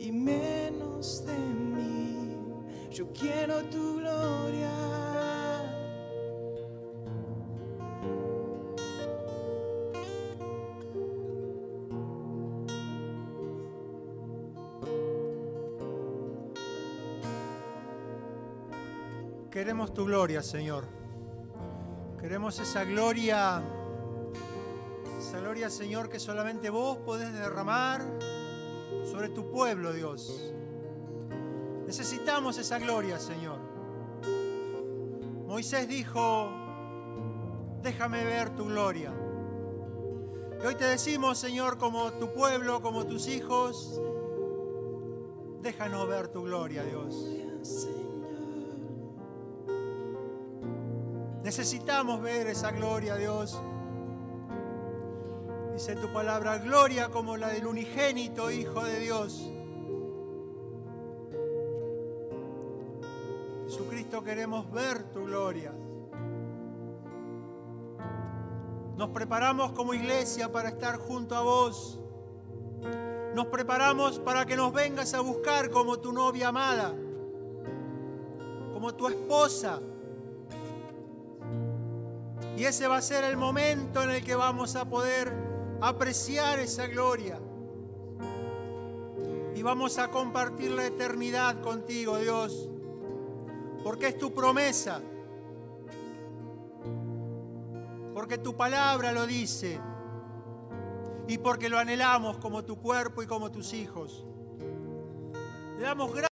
y menos de mí. Yo quiero tu gloria. Queremos tu gloria, Señor. Queremos esa gloria, esa gloria, Señor, que solamente vos podés derramar sobre tu pueblo, Dios. Necesitamos esa gloria, Señor. Moisés dijo, déjame ver tu gloria. Y hoy te decimos, Señor, como tu pueblo, como tus hijos, déjanos ver tu gloria, Dios. Necesitamos ver esa gloria, Dios. Dice tu palabra, gloria como la del unigénito Hijo de Dios. Jesucristo, queremos ver tu gloria. Nos preparamos como iglesia para estar junto a vos. Nos preparamos para que nos vengas a buscar como tu novia amada, como tu esposa. Y ese va a ser el momento en el que vamos a poder apreciar esa gloria. Y vamos a compartir la eternidad contigo, Dios. Porque es tu promesa. Porque tu palabra lo dice. Y porque lo anhelamos como tu cuerpo y como tus hijos. Le damos gracias.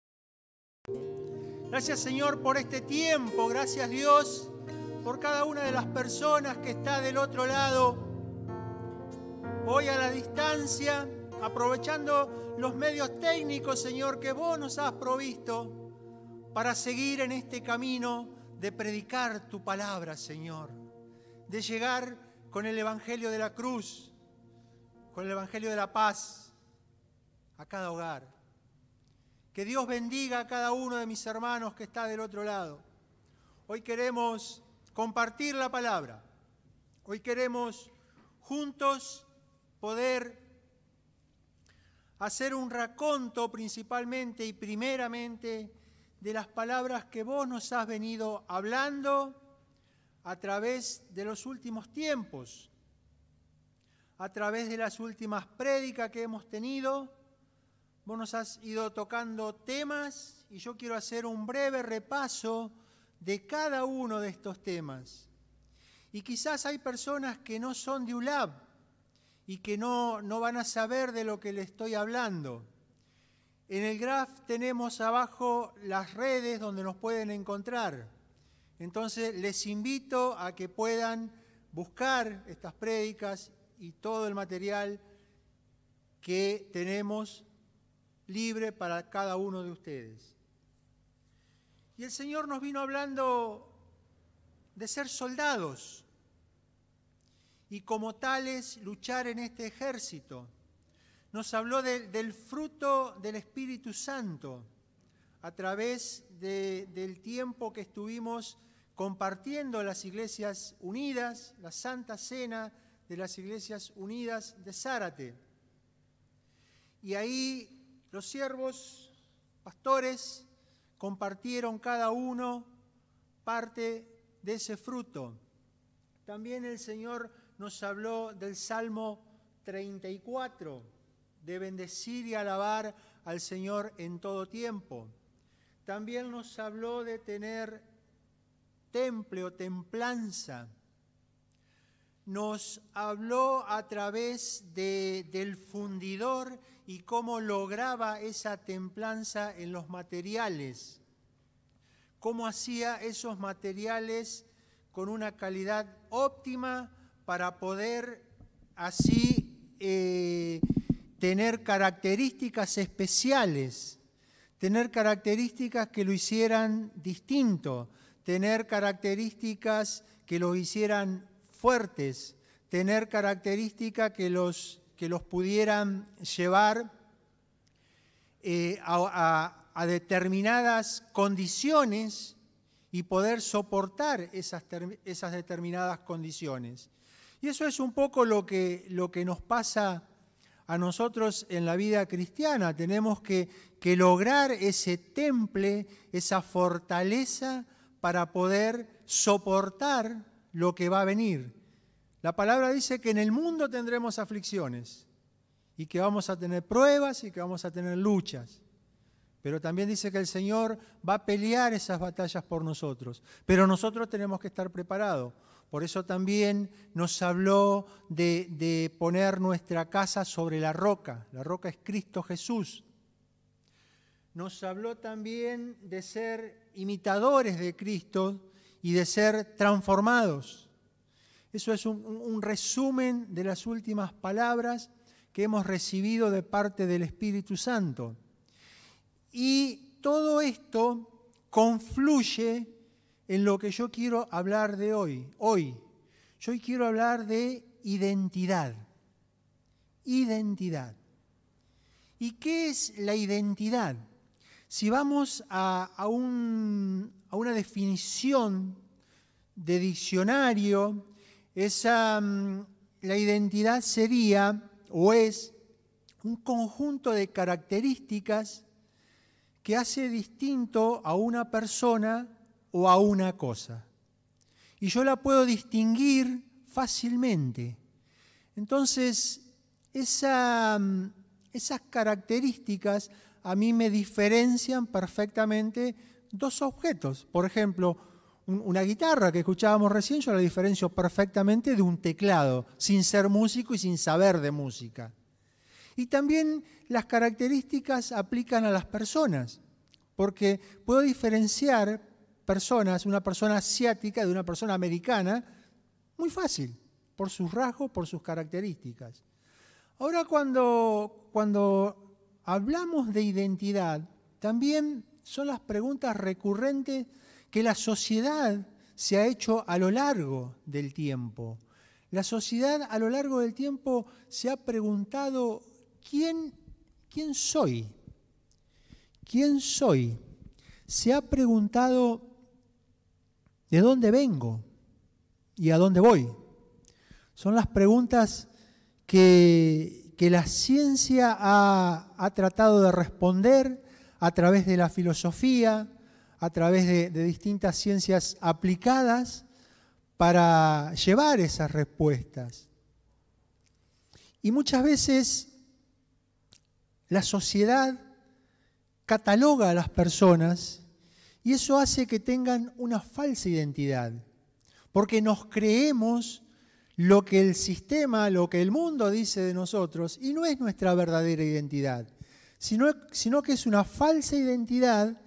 Gracias Señor por este tiempo. Gracias Dios por cada una de las personas que está del otro lado, hoy a la distancia, aprovechando los medios técnicos, Señor, que vos nos has provisto para seguir en este camino de predicar tu palabra, Señor, de llegar con el Evangelio de la cruz, con el Evangelio de la paz a cada hogar. Que Dios bendiga a cada uno de mis hermanos que está del otro lado. Hoy queremos compartir la palabra. Hoy queremos juntos poder hacer un raconto principalmente y primeramente de las palabras que vos nos has venido hablando a través de los últimos tiempos, a través de las últimas prédicas que hemos tenido. Vos nos has ido tocando temas y yo quiero hacer un breve repaso de cada uno de estos temas. Y quizás hay personas que no son de ULAB y que no, no van a saber de lo que le estoy hablando. En el graph tenemos abajo las redes donde nos pueden encontrar. Entonces les invito a que puedan buscar estas prédicas y todo el material que tenemos libre para cada uno de ustedes. Y el Señor nos vino hablando de ser soldados y como tales luchar en este ejército. Nos habló del fruto del Espíritu Santo a través del tiempo que estuvimos compartiendo las iglesias unidas, la Santa Cena de las iglesias unidas de Zárate. Y ahí los siervos, pastores, compartieron cada uno parte de ese fruto. También el Señor nos habló del Salmo 34, de bendecir y alabar al Señor en todo tiempo. También nos habló de tener temple o templanza. Nos habló a través de, del fundidor y cómo lograba esa templanza en los materiales, cómo hacía esos materiales con una calidad óptima para poder así eh, tener características especiales, tener características que lo hicieran distinto, tener características que lo hicieran fuertes, tener características que los que los pudieran llevar eh, a, determinadas condiciones y poder soportar esas, esas, determinadas condiciones. Y eso es un poco lo que, lo que nos pasa a nosotros en la vida cristiana. Tenemos que, que lograr ese temple, esa fortaleza para poder soportar lo que va a venir. La palabra dice que en el mundo tendremos aflicciones y que vamos a tener pruebas y que vamos a tener luchas. Pero también dice que el Señor va a pelear esas batallas por nosotros. Pero nosotros tenemos que estar preparados. Por eso también nos habló de, poner nuestra casa sobre la roca. La roca es Cristo Jesús. Nos habló también de ser imitadores de Cristo y de ser transformados. Eso es un, un resumen de las últimas palabras que hemos recibido de parte del Espíritu Santo. Y todo esto confluye en lo que yo quiero hablar de hoy. Hoy, yo hoy quiero hablar de identidad. Identidad. ¿Y qué es la identidad? Si vamos a, a, un, a una definición de diccionario, esa, mm, la identidad sería o es un conjunto de características que hace distinto a una persona o a una cosa. Y yo la puedo distinguir fácilmente. Entonces, esa, esas características a mí me diferencian perfectamente dos objetos. Por ejemplo, una guitarra que escuchábamos recién, yo la diferencio perfectamente de un teclado, sin ser músico y sin saber de música. Y también las características aplican a las personas, porque puedo diferenciar personas, una persona asiática de una persona americana, muy fácil, por sus rasgos, por sus características. Ahora cuando, cuando hablamos de identidad, también son las preguntas recurrentes que la sociedad se ha hecho a lo largo del tiempo. La sociedad a lo largo del tiempo se ha preguntado, ¿quién, quién soy? ¿Quién soy? Se ha preguntado, ¿de dónde vengo? ¿Y a dónde voy? Son las preguntas que, que la ciencia ha, ha tratado de responder a través de la filosofía, a través de, de, distintas ciencias aplicadas para llevar esas respuestas. Y muchas veces la sociedad cataloga a las personas y eso hace que tengan una falsa identidad, porque nos creemos lo que el sistema, lo que el mundo dice de nosotros y no es nuestra verdadera identidad, sino, que es una falsa identidad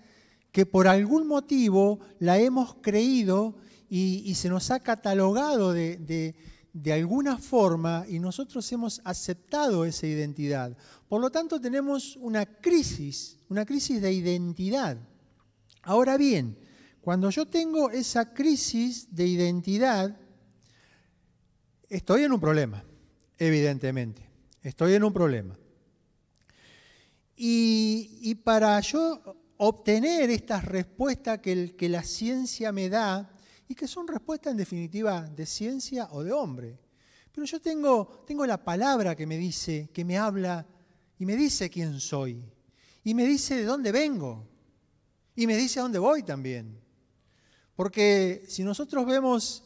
que por algún motivo la hemos creído y, se nos ha catalogado de, de, alguna forma y nosotros hemos aceptado esa identidad. Por lo tanto, tenemos una crisis, una crisis de identidad. Ahora bien, cuando yo tengo esa crisis de identidad, estoy en un problema, evidentemente. Estoy en un problema. Y, para yo obtener estas respuestas que, que la ciencia me da y que son respuestas en definitiva de ciencia o de hombre. Pero yo tengo, tengo la palabra que me dice, que me habla y me dice quién soy. Y me dice de dónde vengo. Y me dice a dónde voy también. Porque si nosotros vemos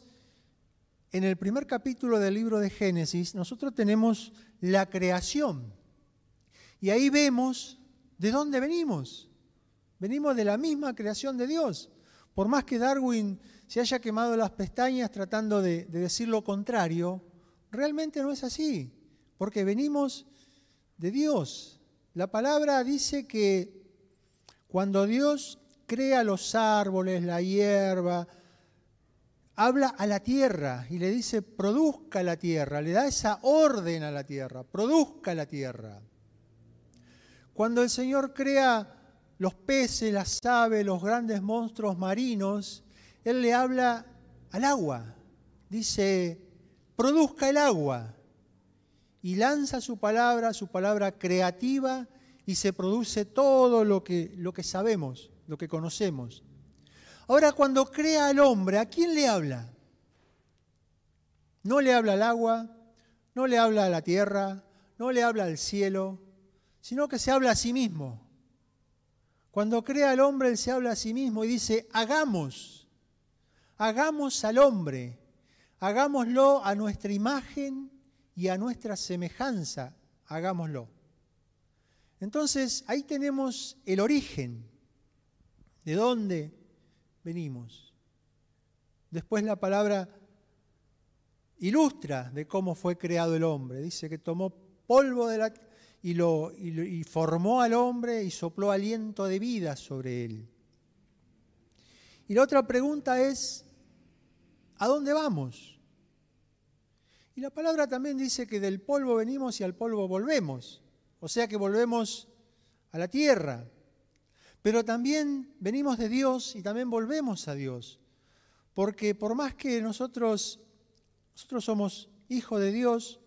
en el primer capítulo del libro de Génesis, nosotros tenemos la creación. Y ahí vemos de dónde venimos. Venimos de la misma creación de Dios. Por más que Darwin se haya quemado las pestañas tratando de, de, decir lo contrario, realmente no es así, porque venimos de Dios. La palabra dice que cuando Dios crea los árboles, la hierba, habla a la tierra y le dice, produzca la tierra, le da esa orden a la tierra, produzca la tierra. Cuando el Señor crea los peces, las aves, los grandes monstruos marinos, Él le habla al agua. Dice, produzca el agua. Y lanza su palabra, su palabra creativa, y se produce todo lo que, lo que sabemos, lo que conocemos. Ahora, cuando crea al hombre, ¿a quién le habla? No le habla al agua, no le habla a la tierra, no le habla al cielo, sino que se habla a sí mismo. Cuando crea al hombre, él se habla a sí mismo y dice, hagamos, hagamos al hombre, hagámoslo a nuestra imagen y a nuestra semejanza, hagámoslo. Entonces, ahí tenemos el origen, de dónde venimos. Después la palabra ilustra de cómo fue creado el hombre. Dice que tomó polvo de la, y, lo, y, formó al hombre y sopló aliento de vida sobre él. Y la otra pregunta es, ¿a dónde vamos? Y la palabra también dice que del polvo venimos y al polvo volvemos. O sea que volvemos a la tierra. Pero también venimos de Dios y también volvemos a Dios. Porque por más que nosotros, nosotros somos hijos de Dios,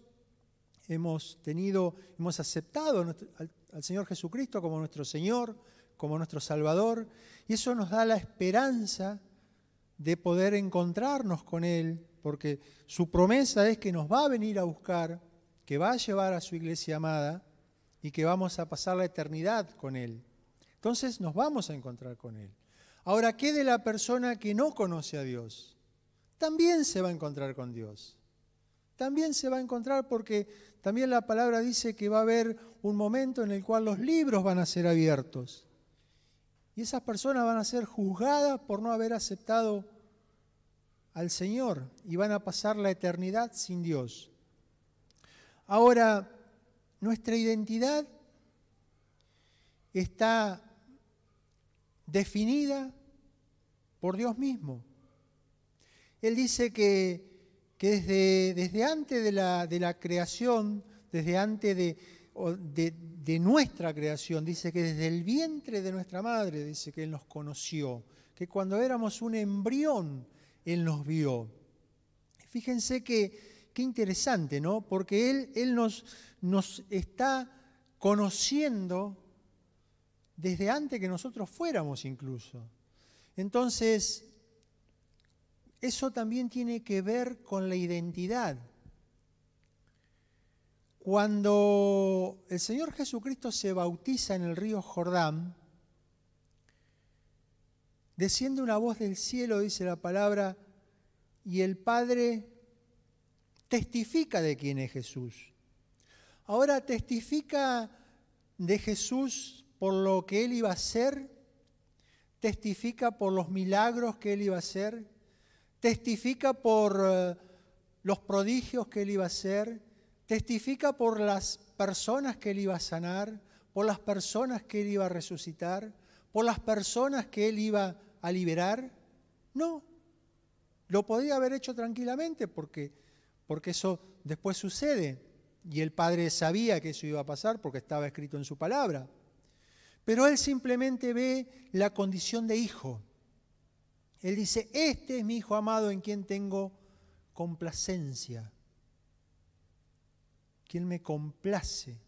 hemos tenido, hemos aceptado al, al Señor Jesucristo como nuestro Señor, como nuestro Salvador, y eso nos da la esperanza de poder encontrarnos con Él, porque su promesa es que nos va a venir a buscar, que va a llevar a su iglesia amada y que vamos a pasar la eternidad con Él. Entonces nos vamos a encontrar con Él. Ahora, ¿qué de la persona que no conoce a Dios? También se va a encontrar con Dios. También se va a encontrar porque también la palabra dice que va a haber un momento en el cual los libros van a ser abiertos. Y esas personas van a ser juzgadas por no haber aceptado al Señor y van a pasar la eternidad sin Dios. Ahora, nuestra identidad está definida por Dios mismo. Él dice que, desde, desde, antes de la, de la, creación, desde antes de, de, de, nuestra creación, dice que desde el vientre de nuestra madre, dice que Él nos conoció, que cuando éramos un embrión, Él nos vio. Fíjense que, qué interesante, ¿no? Porque Él, él nos, nos está conociendo desde antes que nosotros fuéramos incluso. Entonces, eso también tiene que ver con la identidad. Cuando el Señor Jesucristo se bautiza en el río Jordán, desciende una voz del cielo, dice la palabra, y el Padre testifica de quién es Jesús. Ahora testifica de Jesús por lo que él iba a hacer, testifica por los milagros que él iba a hacer, testifica por eh, los prodigios que él iba a hacer, testifica por las personas que él iba a sanar, por las personas que él iba a resucitar, por las personas que él iba a liberar. No, lo podía haber hecho tranquilamente porque, porque eso después sucede. Y el Padre sabía que eso iba a pasar porque estaba escrito en su palabra. Pero él simplemente ve la condición de hijo. Él dice, este es mi hijo amado en quien tengo complacencia, quien me complace.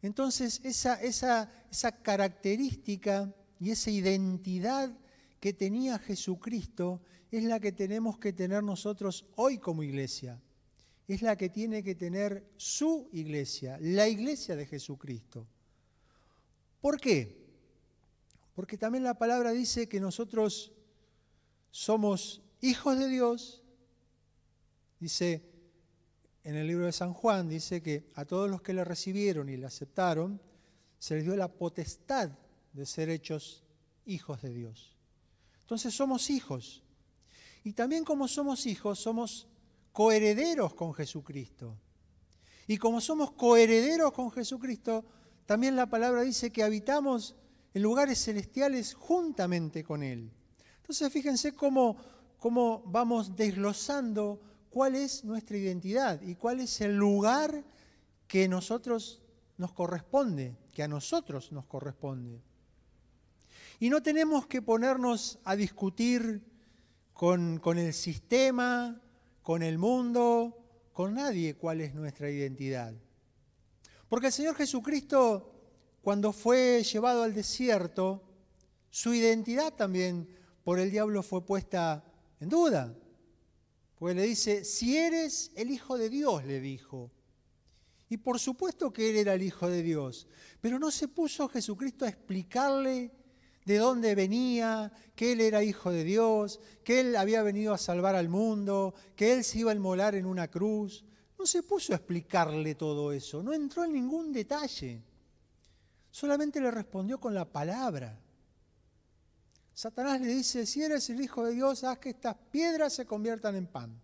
Entonces, esa, esa, esa característica y esa identidad que tenía Jesucristo es la que tenemos que tener nosotros hoy como iglesia. Es la que tiene que tener su iglesia, la iglesia de Jesucristo. ¿Por qué? Porque también la palabra dice que nosotros somos hijos de Dios. Dice en el libro de San Juan, dice que a todos los que le recibieron y le aceptaron, se les dio la potestad de ser hechos hijos de Dios. Entonces somos hijos. Y también como somos hijos, somos coherederos con Jesucristo. Y como somos coherederos con Jesucristo, también la palabra dice que habitamos en lugares celestiales juntamente con Él. Entonces fíjense cómo, cómo vamos desglosando cuál es nuestra identidad y cuál es el lugar que nosotros nos corresponde, que a nosotros nos corresponde. Y no tenemos que ponernos a discutir con, con, el sistema, con el mundo, con nadie cuál es nuestra identidad. Porque el Señor Jesucristo, cuando fue llevado al desierto, su identidad también por el diablo fue puesta en duda. Porque le dice, si eres el Hijo de Dios, le dijo. Y por supuesto que Él era el Hijo de Dios, pero no se puso Jesucristo a explicarle de dónde venía, que Él era Hijo de Dios, que Él había venido a salvar al mundo, que Él se iba a inmolar en una cruz. No se puso a explicarle todo eso, no entró en ningún detalle. Solamente le respondió con la palabra. Satanás le dice, si eres el Hijo de Dios, haz que estas piedras se conviertan en pan.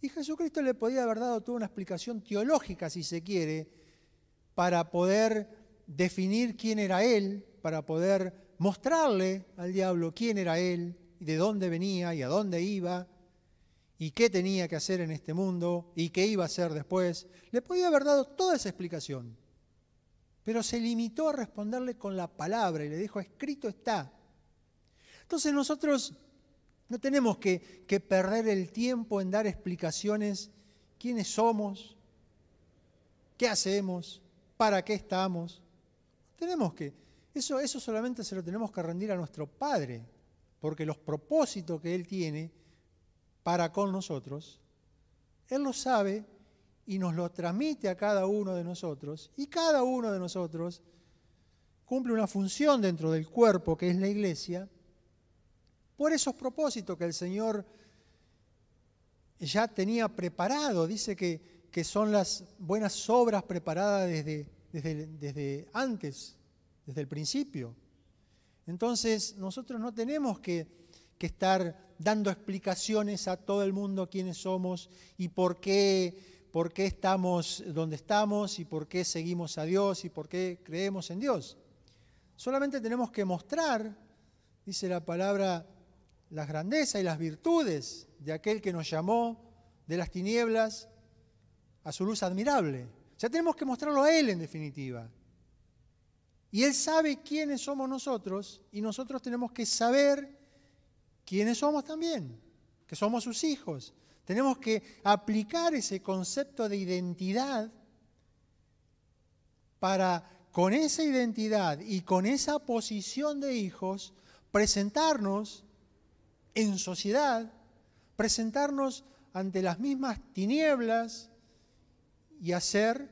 Y Jesucristo le podía haber dado toda una explicación teológica, si se quiere, para poder definir quién era Él, para poder mostrarle al diablo quién era Él, y de dónde venía y a dónde iba, y qué tenía que hacer en este mundo, y qué iba a hacer después. Le podía haber dado toda esa explicación, pero se limitó a responderle con la palabra y le dijo, escrito está. Entonces nosotros no tenemos que, perder el tiempo en dar explicaciones quiénes somos, qué hacemos, para qué estamos. Tenemos que, eso, eso solamente se lo tenemos que rendir a nuestro Padre, porque los propósitos que Él tiene para con nosotros, Él lo sabe y nos lo transmite a cada uno de nosotros, y cada uno de nosotros cumple una función dentro del cuerpo que es la iglesia, por esos propósitos que el Señor ya tenía preparado. Dice que, que son las buenas obras preparadas desde, desde, desde antes, desde el principio. Entonces nosotros no tenemos que, que, estar dando explicaciones a todo el mundo quiénes somos y por qué, por qué estamos donde estamos y por qué seguimos a Dios y por qué creemos en Dios. Solamente tenemos que mostrar, dice la palabra, las grandezas y las virtudes de aquel que nos llamó de las tinieblas a su luz admirable. Ya tenemos que mostrarlo a Él en definitiva. Y Él sabe quiénes somos nosotros y nosotros tenemos que saber quiénes somos también, que somos sus hijos. Tenemos que aplicar ese concepto de identidad para con esa identidad y con esa posición de hijos presentarnos en sociedad, presentarnos ante las mismas tinieblas y hacer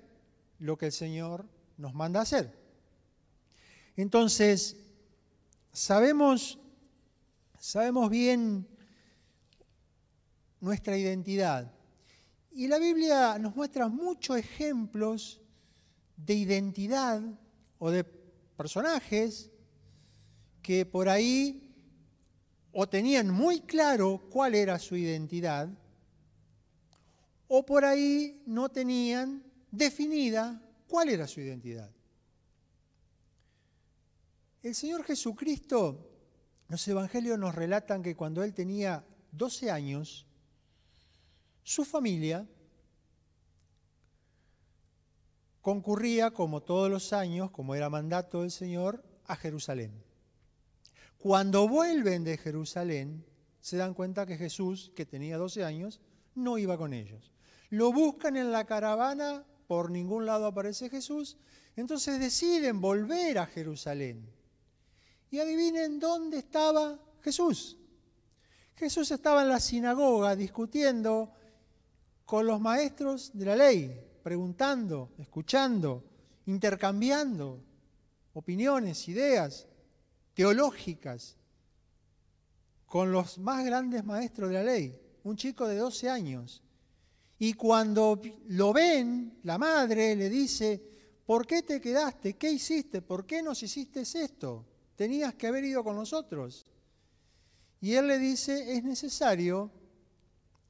lo que el Señor nos manda hacer. Entonces, sabemos, sabemos bien nuestra identidad. Y la Biblia nos muestra muchos ejemplos de identidad o de personajes que por ahí o tenían muy claro cuál era su identidad, o por ahí no tenían definida cuál era su identidad. El Señor Jesucristo, los evangelios nos relatan que cuando Él tenía 12 años, su familia concurría, como todos los años, como era mandato del Señor, a Jerusalén. Cuando vuelven de Jerusalén, se dan cuenta que Jesús, que tenía 12 años, no iba con ellos. Lo buscan en la caravana, por ningún lado aparece Jesús, entonces deciden volver a Jerusalén. Y adivinen dónde estaba Jesús. Jesús estaba en la sinagoga discutiendo con los maestros de la ley, preguntando, escuchando, intercambiando opiniones, ideas teológicas con los más grandes maestros de la ley, un chico de 12 años. Y cuando lo ven, la madre le dice, ¿por qué te quedaste? ¿Qué hiciste? ¿Por qué nos hiciste esto? Tenías que haber ido con nosotros. Y él le dice, es necesario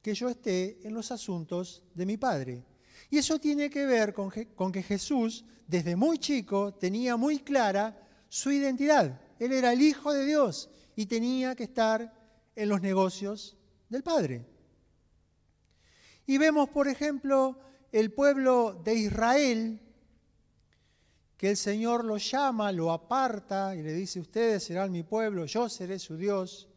que yo esté en los asuntos de mi padre. Y eso tiene que ver con, con que Jesús, desde muy chico, tenía muy clara su identidad. Él era el Hijo de Dios y tenía que estar en los negocios del Padre. Y vemos, por ejemplo, el pueblo de Israel, que el Señor lo llama, lo aparta y le dice, ustedes serán mi pueblo, yo seré su Dios.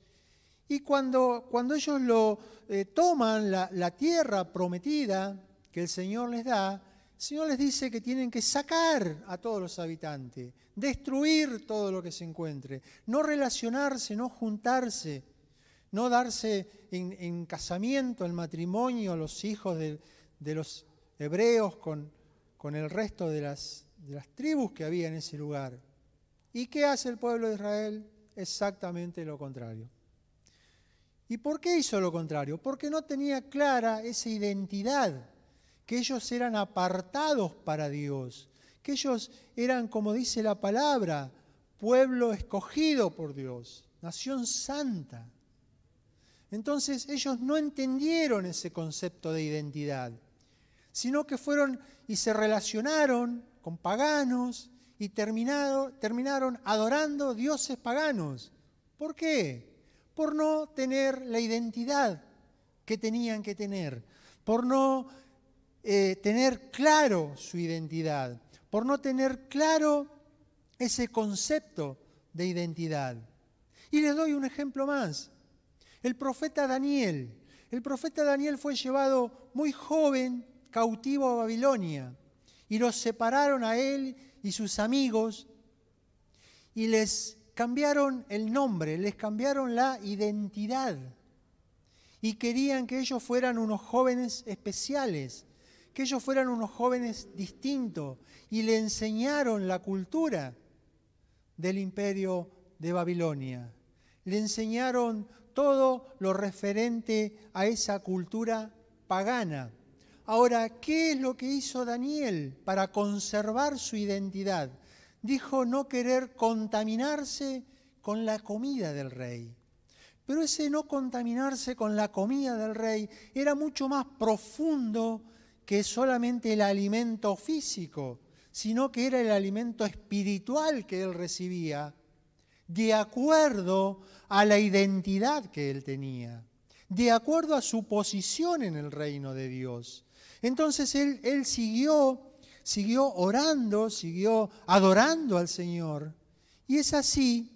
Y cuando, cuando ellos lo eh, toman la, tierra prometida que el Señor les da, el Señor les dice que tienen que sacar a todos los habitantes, destruir todo lo que se encuentre, no relacionarse, no juntarse, no darse en, casamiento, en matrimonio los hijos de, los hebreos con, con el resto de las, de las tribus que había en ese lugar. ¿Y qué hace el pueblo de Israel? Exactamente lo contrario. ¿Y por qué hizo lo contrario? Porque no tenía clara esa identidad, que ellos eran apartados para Dios, que ellos eran, como dice la palabra, pueblo escogido por Dios, nación santa. Entonces ellos no entendieron ese concepto de identidad, sino que fueron y se relacionaron con paganos y terminaron adorando dioses paganos. ¿Por qué? Por no tener la identidad que tenían que tener, por no eh, tener claro su identidad, por no tener claro ese concepto de identidad. Y les doy un ejemplo más. El profeta Daniel. El profeta Daniel fue llevado muy joven cautivo a Babilonia y los separaron a él y sus amigos y les cambiaron el nombre, les cambiaron la identidad y querían que ellos fueran unos jóvenes especiales, que ellos fueran unos jóvenes distintos y le enseñaron la cultura del imperio de Babilonia. Le enseñaron todo lo referente a esa cultura pagana. Ahora, ¿qué es lo que hizo Daniel para conservar su identidad? Dijo no querer contaminarse con la comida del rey. Pero ese no contaminarse con la comida del rey era mucho más profundo que solamente el alimento físico, sino que era el alimento espiritual que él recibía de acuerdo a la identidad que él tenía, de acuerdo a su posición en el reino de Dios. Entonces él, siguió, siguió orando, siguió adorando al Señor. Y es así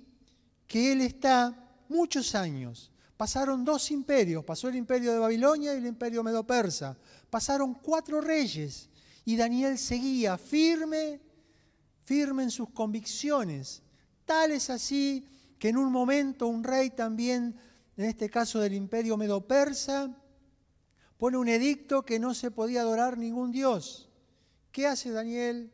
que él está muchos años. Pasaron dos imperios, pasó el imperio de Babilonia y el imperio medo-persa. Pasaron cuatro reyes y Daniel seguía firme, firme en sus convicciones, Tal es así que en un momento un rey también, en este caso del imperio medo-persa, pone un edicto que no se podía adorar ningún dios. ¿Qué hace Daniel?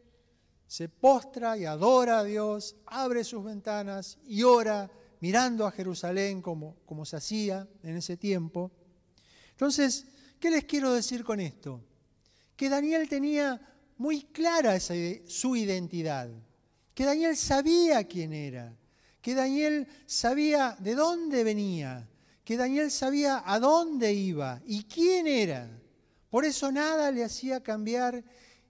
Se postra y adora a Dios, abre sus ventanas y ora mirando a Jerusalén como, como se hacía en ese tiempo. Entonces, ¿qué les quiero decir con esto? Que Daniel tenía muy clara su identidad que Daniel sabía quién era, que Daniel sabía de dónde venía, que Daniel sabía a dónde iba y quién era. Por eso nada le hacía cambiar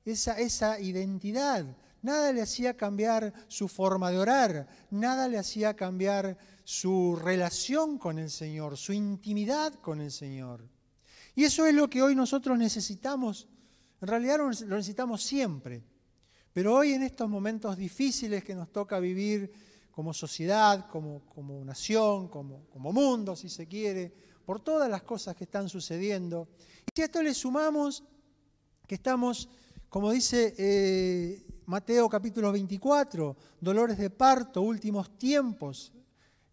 esa, identidad, nada le hacía cambiar su forma de orar, nada le hacía cambiar su relación con el Señor, su intimidad con el Señor. Y eso es lo que hoy nosotros necesitamos, en realidad lo necesitamos siempre. Pero hoy en estos momentos difíciles que nos toca vivir como sociedad, como, como nación, como, como mundo, si se quiere, por todas las cosas que están sucediendo. Y si a esto le sumamos que estamos, como dice eh, Mateo capítulo 24, dolores de parto, últimos tiempos,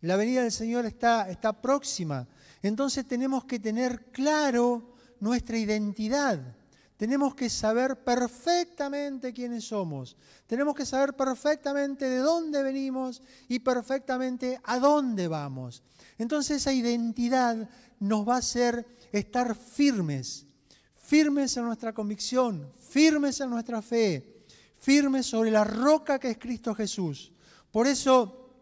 la venida del Señor está, está próxima, entonces tenemos que tener claro nuestra identidad tenemos que saber perfectamente quiénes somos. Tenemos que saber perfectamente de dónde venimos y perfectamente a dónde vamos. Entonces esa identidad nos va a hacer estar firmes, firmes en nuestra convicción, firmes en nuestra fe, firmes sobre la roca que es Cristo Jesús. Por eso,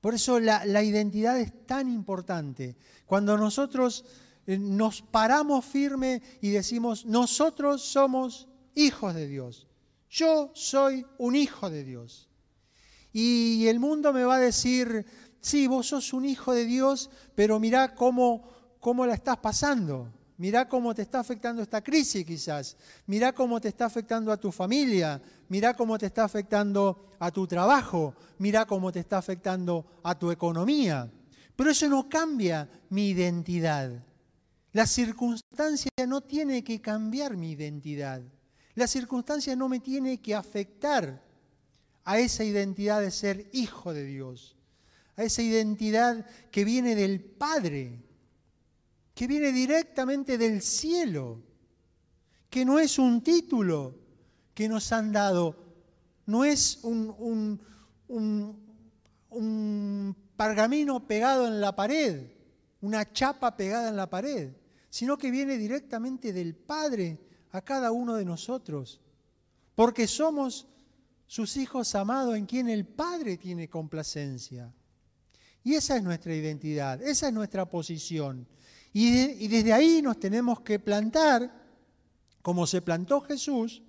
por eso la, la identidad es tan importante. Cuando nosotros nos paramos firme y decimos, nosotros somos hijos de Dios. Yo soy un hijo de Dios. Y el mundo me va a decir, sí, vos sos un hijo de Dios, pero mirá cómo, cómo la estás pasando. Mirá cómo te está afectando esta crisis quizás. Mirá cómo te está afectando a tu familia. Mirá cómo te está afectando a tu trabajo. Mirá cómo te está afectando a tu economía. Pero eso no cambia mi identidad. La circunstancia no tiene que cambiar mi identidad. La circunstancia no me tiene que afectar a esa identidad de ser hijo de Dios, a esa identidad que viene del Padre, que viene directamente del cielo, que no es un título que nos han dado, no es un, un, un, un pergamino pegado en la pared, una chapa pegada en la pared, sino que viene directamente del Padre a cada uno de nosotros, porque somos sus hijos amados en quien el Padre tiene complacencia. Y esa es nuestra identidad, esa es nuestra posición. Y, desde ahí nos tenemos que plantar, como se plantó Jesús,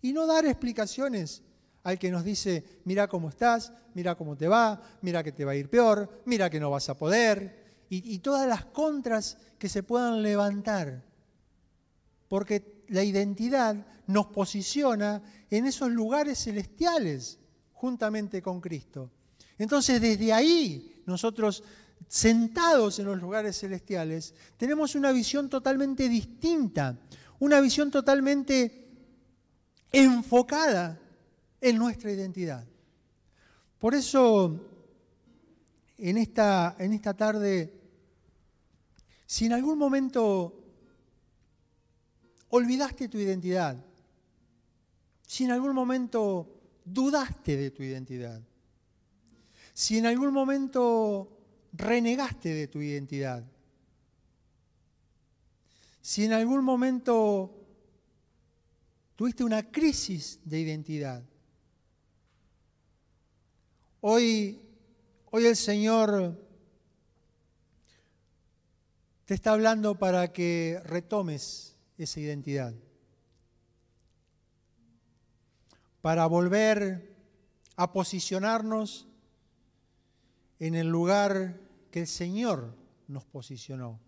y no dar explicaciones al que nos dice, mira cómo estás, mira cómo te va, mira que te va a ir peor, mira que no vas a poder, y, todas las contras que se puedan levantar. Porque la identidad nos posiciona en esos lugares celestiales juntamente con Cristo. Entonces desde ahí nosotros sentados en los lugares celestiales tenemos una visión totalmente distinta, una visión totalmente enfocada en nuestra identidad. Por eso en esta, en esta tarde, si en algún momento olvidaste tu identidad, si en algún momento dudaste de tu identidad, si en algún momento renegaste de tu identidad, si en algún momento tuviste una crisis de identidad, hoy, hoy el Señor te está hablando para que retomes esa identidad. Para volver a posicionarnos en el lugar que el Señor nos posicionó.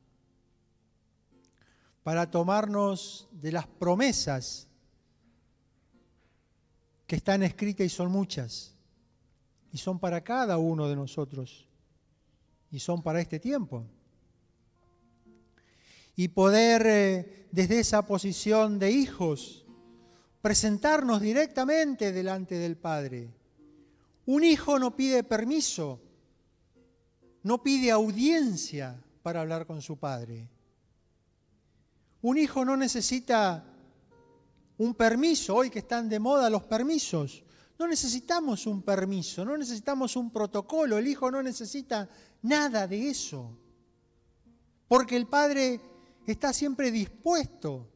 Para tomarnos de las promesas que están escritas y son muchas. Y son para cada uno de nosotros. Y son para este tiempo y poder eh, desde esa posición de hijos presentarnos directamente delante del Padre. Un hijo no pide permiso, no pide audiencia para hablar con su padre. Un hijo no necesita un permiso, hoy que están de moda los permisos. No necesitamos un permiso, no necesitamos un protocolo, el hijo no necesita nada de eso. Porque el padre está siempre dispuesto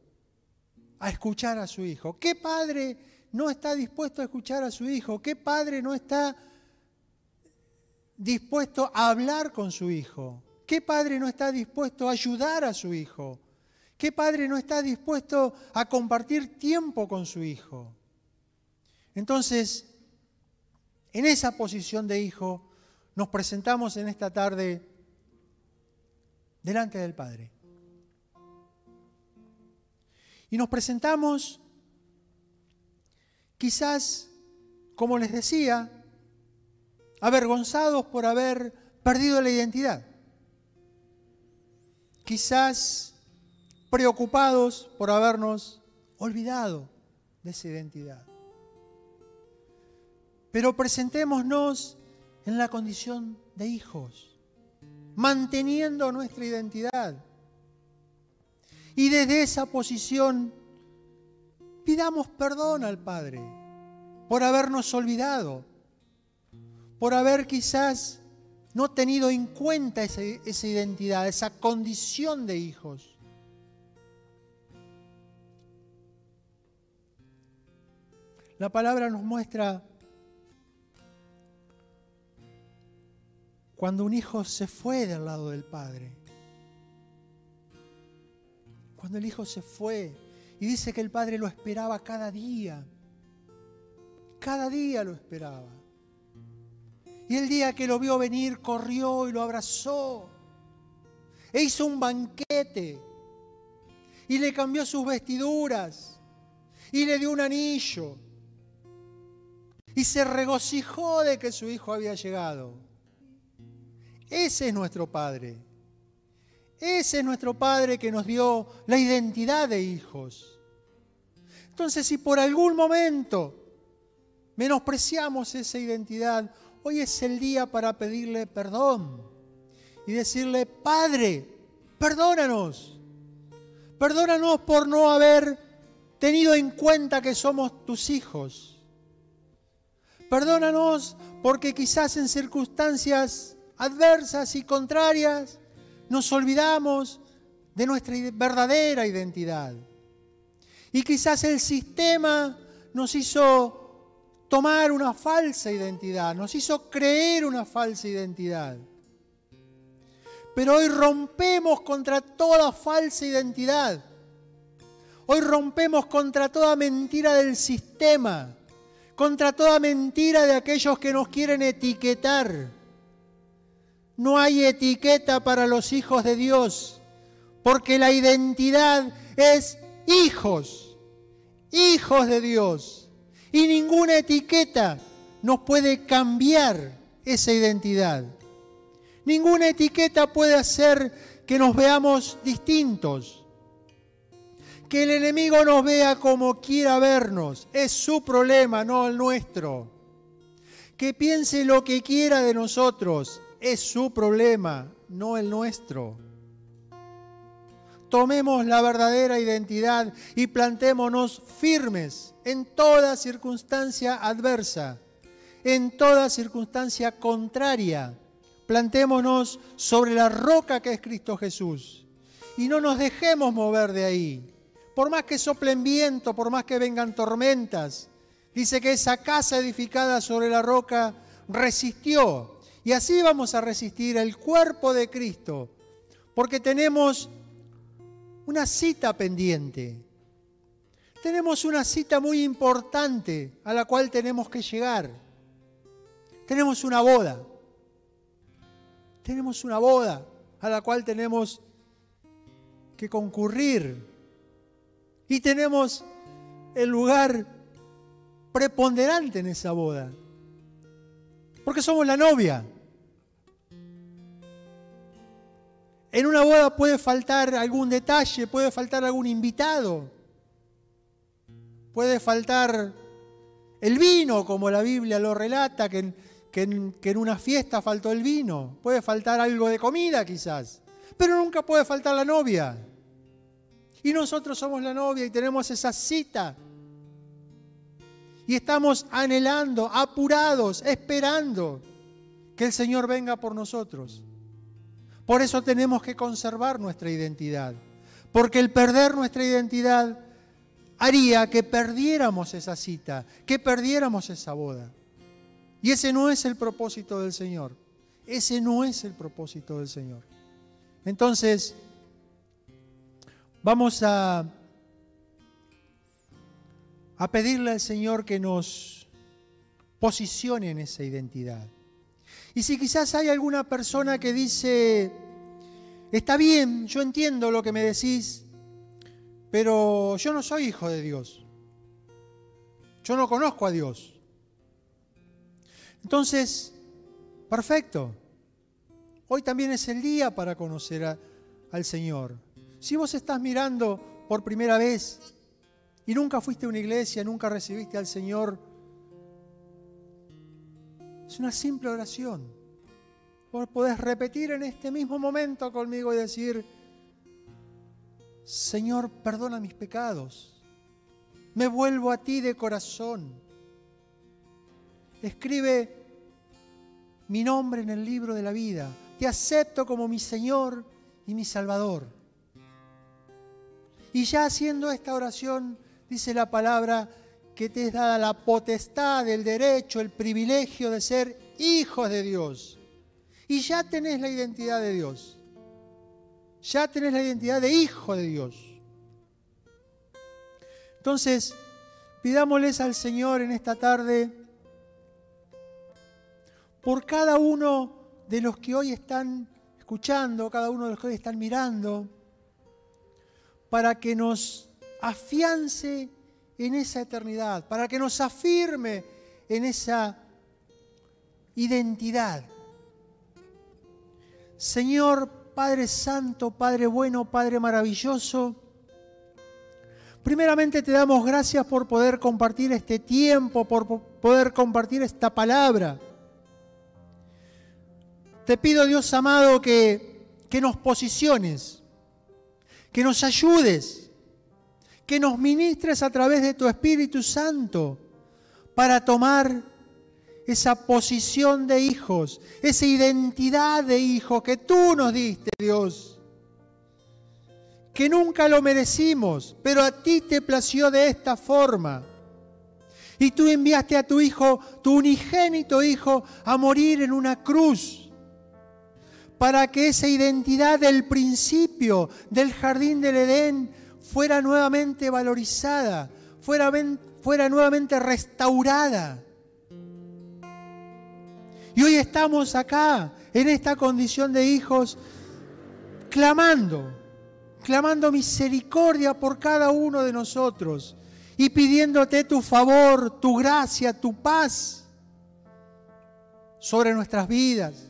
a escuchar a su hijo. ¿Qué padre no está dispuesto a escuchar a su hijo? ¿Qué padre no está dispuesto a hablar con su hijo? ¿Qué padre no está dispuesto a ayudar a su hijo? ¿Qué padre no está dispuesto a compartir tiempo con su hijo? Entonces, en esa posición de hijo, nos presentamos en esta tarde delante del Padre. Y nos presentamos, quizás, como les decía, avergonzados por haber perdido la identidad. Quizás preocupados por habernos olvidado de esa identidad. Pero presentémonos en la condición de hijos, manteniendo nuestra identidad y desde esa posición pidamos perdón al Padre por habernos olvidado, por haber quizás no tenido en cuenta esa, identidad, esa condición de hijos. La palabra nos muestra cuando un hijo se fue del lado del Padre cuando el hijo se fue y dice que el padre lo esperaba cada día. Cada día lo esperaba. Y el día que lo vio venir, corrió y lo abrazó. E hizo un banquete. Y le cambió sus vestiduras. Y le dio un anillo. Y se regocijó de que su hijo había llegado. Ese es nuestro Padre. Ese es nuestro Padre que nos dio la identidad de hijos. Entonces, si por algún momento menospreciamos esa identidad, hoy es el día para pedirle perdón y decirle, Padre, perdónanos. Perdónanos por no haber tenido en cuenta que somos tus hijos. Perdónanos porque quizás en circunstancias adversas y contrarias nos olvidamos de nuestra verdadera identidad. Y quizás el sistema nos hizo tomar una falsa identidad, nos hizo creer una falsa identidad. Pero hoy rompemos contra toda falsa identidad. Hoy rompemos contra toda mentira del sistema, contra toda mentira de aquellos que nos quieren etiquetar. No hay etiqueta para los hijos de Dios, porque la identidad es hijos, hijos de Dios. Y ninguna etiqueta nos puede cambiar esa identidad. Ninguna etiqueta puede hacer que nos veamos distintos. Que el enemigo nos vea como quiera vernos. Es su problema, no el nuestro. Que piense lo que quiera de nosotros. Es su problema, no el nuestro. Tomemos la verdadera identidad y plantémonos firmes en toda circunstancia adversa, en toda circunstancia contraria plantémonos sobre la roca que es Cristo Jesús y no nos dejemos mover de ahí. Por más que soplen viento, por más que vengan tormentas, dice que esa casa edificada sobre la roca resistió. Y así vamos a resistir el cuerpo de Cristo, porque tenemos una cita pendiente. Tenemos una cita muy importante a la cual tenemos que llegar. Tenemos una boda tenemos una boda a la cual tenemos que concurrir. Y tenemos el lugar preponderante en esa boda. Porque somos la novia. En una boda puede faltar algún detalle, puede faltar algún invitado, puede faltar el vino, como la Biblia lo relata, que en, una fiesta faltó el vino, puede faltar algo de comida quizás, pero nunca puede faltar la novia. Y nosotros somos la novia y tenemos esa cita. Y estamos anhelando, apurados, esperando que el Señor venga por nosotros. Por eso tenemos que conservar nuestra identidad. Porque el perder nuestra identidad haría que perdiéramos esa cita, que perdiéramos esa boda. Y ese no es el propósito del Señor. Ese no es el propósito del Señor. Entonces, vamos a, a pedirle al Señor que nos posicione en esa identidad. Y si quizás hay alguna persona que dice, está bien, yo entiendo lo que me decís, pero yo no soy hijo de Dios. Yo no conozco a Dios. Entonces, perfecto. Hoy también es el día para conocer al Señor. Si vos estás mirando por primera vez y nunca fuiste a una iglesia, nunca recibiste al Señor, es una simple oración. Vos podés repetir en este mismo momento conmigo y decir, Señor, perdona mis pecados. Me vuelvo a ti de corazón escribe mi nombre en el libro de la vida. Te acepto como mi Señor y mi Salvador. Y ya haciendo esta oración, dice la palabra, que te es dada la potestad, el derecho, el privilegio de ser hijos de Dios. Y ya tenés la identidad de Dios. Ya tenés la identidad de hijo de Dios. Entonces, pidámosles al Señor en esta tarde por cada uno de los que hoy están escuchando, cada uno de los que hoy están mirando, para que nos afiance en esa eternidad, para que nos afirme en esa identidad. Señor Padre Santo, Padre bueno, Padre maravilloso, primeramente te damos gracias por poder compartir este tiempo, por poder compartir esta palabra. Te pido, Dios amado, que, que nos posiciones, que nos ayudes, que nos ministres a través de tu Espíritu Santo para tomar esa posición de hijos, esa identidad de hijo que tú nos diste, Dios, que nunca lo merecimos, pero a ti te plació de esta forma. Y tú enviaste a tu hijo, tu unigénito hijo, a morir en una cruz para que esa identidad del principio del jardín del Edén fuera nuevamente valorizada, fuera, fuera nuevamente restaurada. Y hoy estamos acá, en esta condición de hijos, clamando, clamando misericordia por cada uno de nosotros y pidiéndote tu favor, tu gracia, tu paz sobre nuestras vidas,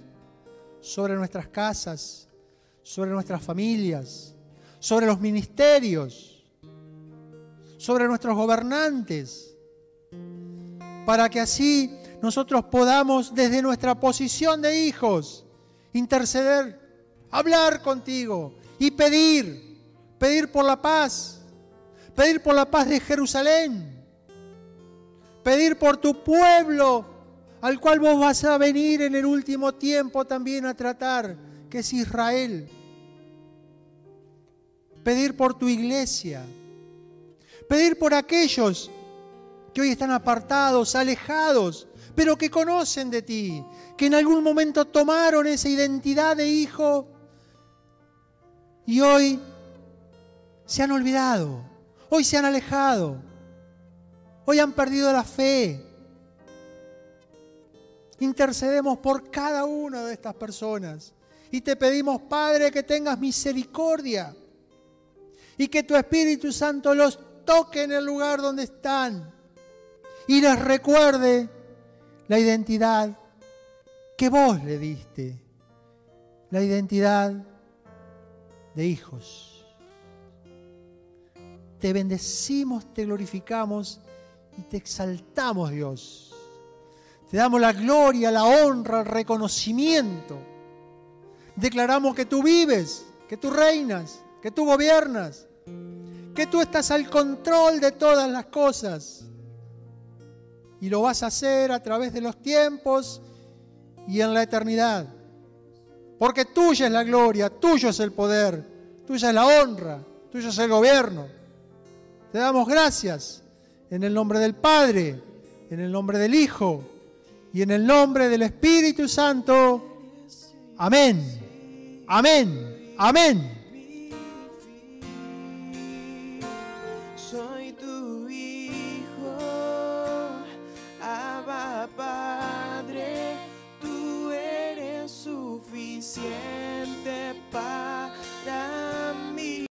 sobre nuestras casas, sobre nuestras familias, sobre los ministerios, sobre nuestros gobernantes, para que así nosotros podamos desde nuestra posición de hijos interceder, hablar contigo y pedir, pedir por la paz, pedir por la paz de Jerusalén, pedir por tu pueblo al cual vos vas a venir en el último tiempo también a tratar, que es Israel. Pedir por tu iglesia, pedir por aquellos que hoy están apartados, alejados, pero que conocen de ti, que en algún momento tomaron esa identidad de hijo y hoy se han olvidado, hoy se han alejado, hoy han perdido la fe. Intercedemos por cada una de estas personas y te pedimos, Padre, que tengas misericordia y que tu Espíritu Santo los toque en el lugar donde están y les recuerde la identidad que vos le diste, la identidad de hijos. Te bendecimos, te glorificamos y te exaltamos, Dios. Te damos la gloria, la honra, el reconocimiento. Declaramos que tú vives, que tú reinas, que tú gobiernas, que tú estás al control de todas las cosas y lo vas a hacer a través de los tiempos y en la eternidad. Porque tuya es la gloria, tuyo es el poder, tuya es la honra, tuyo es el gobierno. Te damos gracias en el nombre del Padre, en el nombre del Hijo y en el nombre del Espíritu Santo. Amén. Amén. Amén. Padre, tú eres suficiente.